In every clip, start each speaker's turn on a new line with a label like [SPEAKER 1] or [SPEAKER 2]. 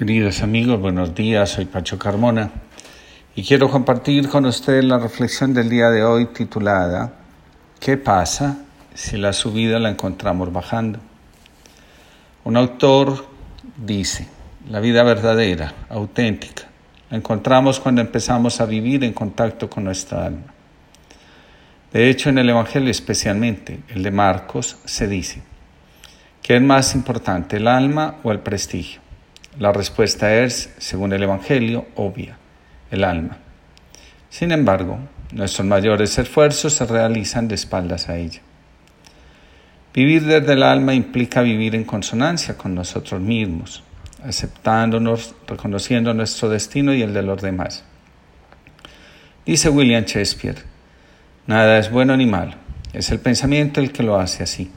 [SPEAKER 1] Queridos amigos, buenos días, soy Pacho Carmona y quiero compartir con ustedes la reflexión del día de hoy titulada ¿Qué pasa si la subida la encontramos bajando? Un autor dice, la vida verdadera, auténtica, la encontramos cuando empezamos a vivir en contacto con nuestra alma. De hecho, en el Evangelio especialmente, el de Marcos, se dice, ¿qué es más importante, el alma o el prestigio? La respuesta es, según el Evangelio, obvia, el alma. Sin embargo, nuestros mayores esfuerzos se realizan de espaldas a ella. Vivir desde el alma implica vivir en consonancia con nosotros mismos, aceptándonos, reconociendo nuestro destino y el de los demás. Dice William Shakespeare, nada es bueno ni malo, es el pensamiento el que lo hace así.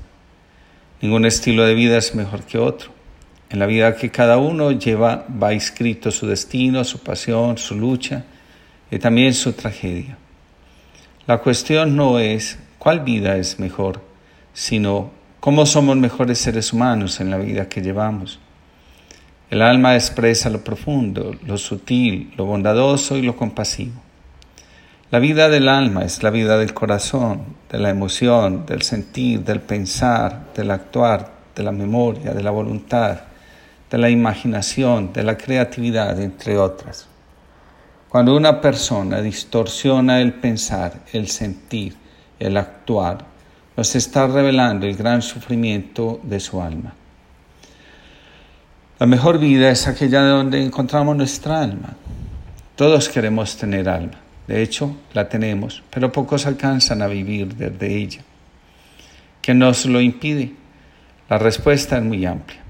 [SPEAKER 1] Ningún estilo de vida es mejor que otro. En la vida que cada uno lleva va escrito su destino, su pasión, su lucha y también su tragedia. La cuestión no es cuál vida es mejor, sino cómo somos mejores seres humanos en la vida que llevamos. El alma expresa lo profundo, lo sutil, lo bondadoso y lo compasivo. La vida del alma es la vida del corazón, de la emoción, del sentir, del pensar, del actuar, de la memoria, de la voluntad, de la imaginación, de la creatividad, entre otras. Cuando una persona distorsiona el pensar, el sentir, el actuar, nos está revelando el gran sufrimiento de su alma. La mejor vida es aquella donde encontramos nuestra alma. Todos queremos tener alma. De hecho, la tenemos, pero pocos alcanzan a vivir desde ella. ¿Qué nos lo impide? La respuesta es muy amplia.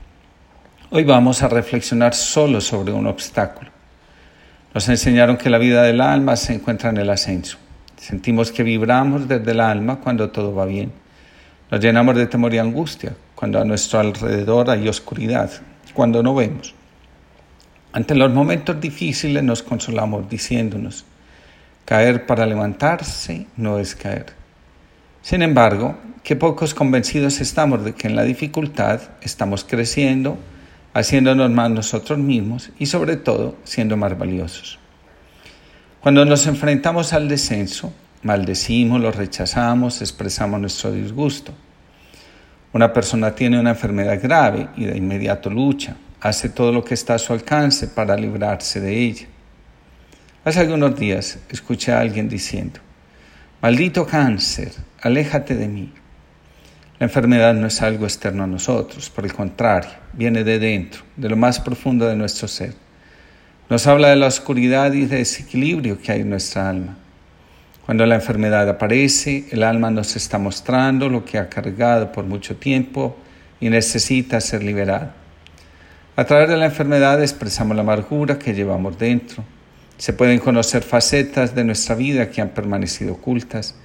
[SPEAKER 1] Hoy vamos a reflexionar solo sobre un obstáculo. Nos enseñaron que la vida del alma se encuentra en el ascenso. Sentimos que vibramos desde el alma cuando todo va bien. Nos llenamos de temor y angustia cuando a nuestro alrededor hay oscuridad, cuando no vemos. Ante los momentos difíciles nos consolamos diciéndonos, caer para levantarse no es caer. Sin embargo, que pocos convencidos estamos de que en la dificultad estamos creciendo, haciéndonos más nosotros mismos y sobre todo siendo más valiosos. Cuando nos enfrentamos al descenso, maldecimos, lo rechazamos, expresamos nuestro disgusto. Una persona tiene una enfermedad grave y de inmediato lucha, hace todo lo que está a su alcance para librarse de ella. Hace algunos días escuché a alguien diciendo, maldito cáncer, aléjate de mí. La enfermedad no es algo externo a nosotros, por el contrario, viene de dentro, de lo más profundo de nuestro ser. Nos habla de la oscuridad y desequilibrio que hay en nuestra alma. Cuando la enfermedad aparece, el alma nos está mostrando lo que ha cargado por mucho tiempo y necesita ser liberado. A través de la enfermedad expresamos la amargura que llevamos dentro. Se pueden conocer facetas de nuestra vida que han permanecido ocultas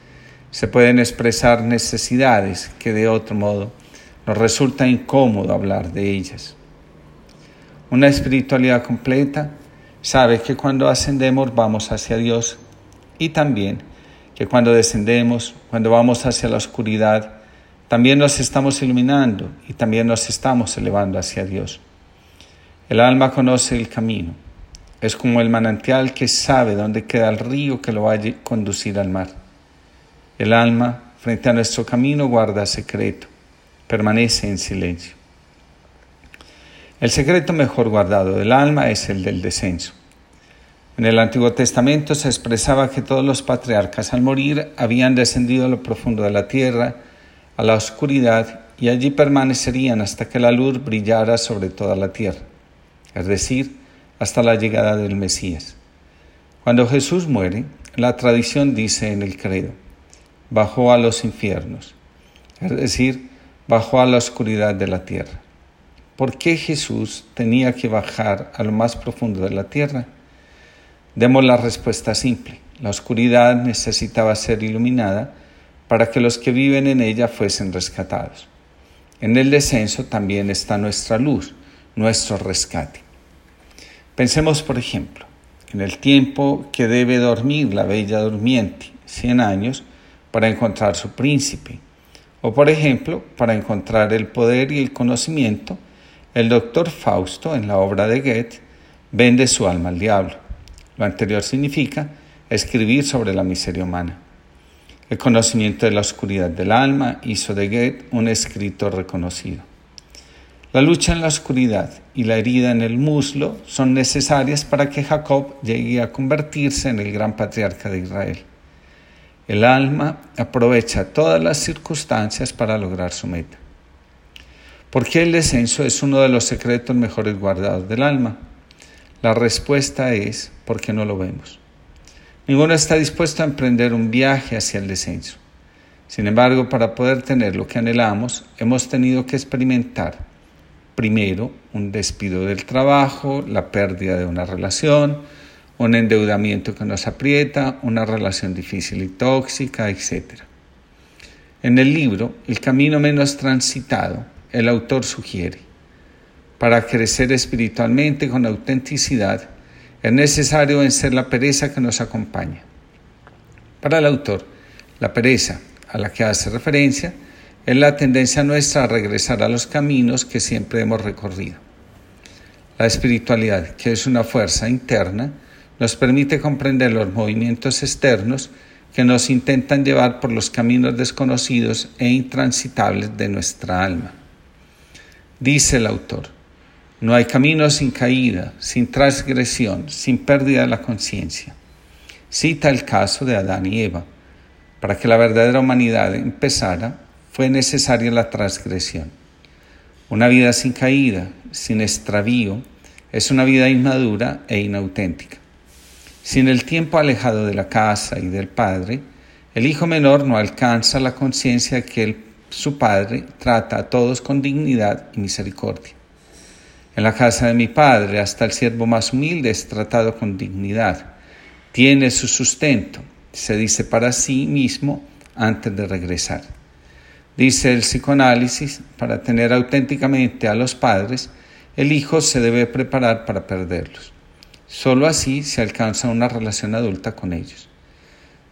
[SPEAKER 1] se pueden expresar necesidades que de otro modo nos resulta incómodo hablar de ellas. Una espiritualidad completa sabe que cuando ascendemos vamos hacia Dios y también que cuando descendemos, cuando vamos hacia la oscuridad, también nos estamos iluminando y también nos estamos elevando hacia Dios. El alma conoce el camino. Es como el manantial que sabe dónde queda el río que lo va a conducir al mar. El alma, frente a nuestro camino, guarda secreto, permanece en silencio. El secreto mejor guardado del alma es el del descenso. En el Antiguo Testamento se expresaba que todos los patriarcas al morir habían descendido a lo profundo de la tierra, a la oscuridad, y allí permanecerían hasta que la luz brillara sobre toda la tierra, es decir, hasta la llegada del Mesías. Cuando Jesús muere, la tradición dice en el credo, bajó a los infiernos, es decir, bajó a la oscuridad de la tierra. ¿Por qué Jesús tenía que bajar a lo más profundo de la tierra? Demos la respuesta simple. La oscuridad necesitaba ser iluminada para que los que viven en ella fuesen rescatados. En el descenso también está nuestra luz, nuestro rescate. Pensemos, por ejemplo, en el tiempo que debe dormir la bella durmiente, 100 años, para encontrar su príncipe, o por ejemplo, para encontrar el poder y el conocimiento el doctor Fausto, en la obra de Goethe, vende su alma al diablo. Lo anterior significa escribir sobre la miseria humana. El conocimiento de la oscuridad del alma hizo de Goethe un escritor reconocido. La lucha en la oscuridad y la herida en el muslo son necesarias para que Jacob llegue a convertirse en el gran patriarca de Israel. El alma aprovecha todas las circunstancias para lograr su meta. ¿Por qué el descenso es uno de los secretos mejores guardados del alma? La respuesta es porque no lo vemos. Ninguno está dispuesto a emprender un viaje hacia el descenso. Sin embargo, para poder tener lo que anhelamos, hemos tenido que experimentar primero un despido del trabajo, la pérdida de una relación, un endeudamiento que nos aprieta, una relación difícil y tóxica, etc. En el libro, El camino menos transitado, el autor sugiere, para crecer espiritualmente con autenticidad, es necesario vencer la pereza que nos acompaña. Para el autor, la pereza a la que hace referencia es la tendencia nuestra a regresar a los caminos que siempre hemos recorrido. La espiritualidad, que es una fuerza interna, nos permite comprender los movimientos externos que nos intentan llevar por los caminos desconocidos e intransitables de nuestra alma. Dice el autor, no hay camino sin caída, sin transgresión, sin pérdida de la conciencia. Cita el caso de Adán y Eva. Para que la verdadera humanidad empezara, fue necesaria la transgresión. Una vida sin caída, sin extravío, es una vida inmadura e inauténtica. Sin el tiempo alejado de la casa y del padre, el hijo menor no alcanza la conciencia que su padre trata a todos con dignidad y misericordia. En la casa de mi padre hasta el siervo más humilde es tratado con dignidad. Tiene su sustento, se dice para sí mismo antes de regresar. Dice el psicoanálisis, para tener auténticamente a los padres, el hijo se debe preparar para perderlos. Solo así se alcanza una relación adulta con ellos.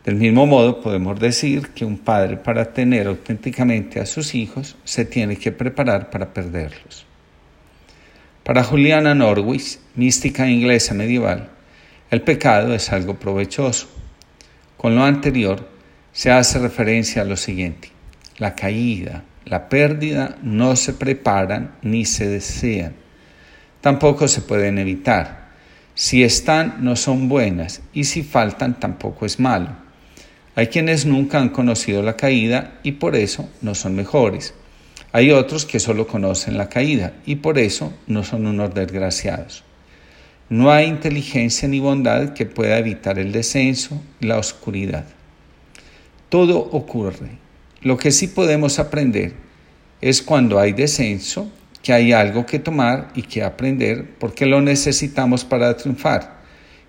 [SPEAKER 1] Del mismo modo, podemos decir que un padre para tener auténticamente a sus hijos se tiene que preparar para perderlos. Para Juliana Norwich, mística inglesa medieval, el pecado es algo provechoso. Con lo anterior, se hace referencia a lo siguiente. La caída, la pérdida no se preparan ni se desean. Tampoco se pueden evitar. Si están, no son buenas, y si faltan, tampoco es malo. Hay quienes nunca han conocido la caída y por eso no son mejores. Hay otros que solo conocen la caída y por eso no son unos desgraciados. No hay inteligencia ni bondad que pueda evitar el descenso, la oscuridad. Todo ocurre. Lo que sí podemos aprender es cuando hay descenso, que hay algo que tomar y que aprender porque lo necesitamos para triunfar.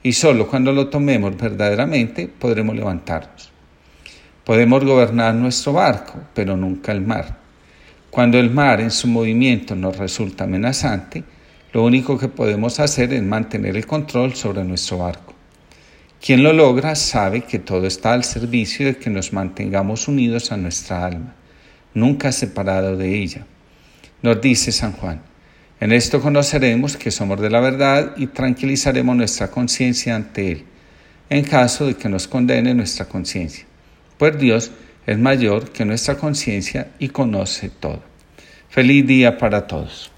[SPEAKER 1] Y solo cuando lo tomemos verdaderamente podremos levantarnos. Podemos gobernar nuestro barco, pero nunca el mar. Cuando el mar en su movimiento nos resulta amenazante, lo único que podemos hacer es mantener el control sobre nuestro barco. Quien lo logra sabe que todo está al servicio de que nos mantengamos unidos a nuestra alma, nunca separado de ella. Nos dice San Juan, en esto conoceremos que somos de la verdad y tranquilizaremos nuestra conciencia ante Él, en caso de que nos condene nuestra conciencia. Pues Dios es mayor que nuestra conciencia y conoce todo. Feliz día para todos.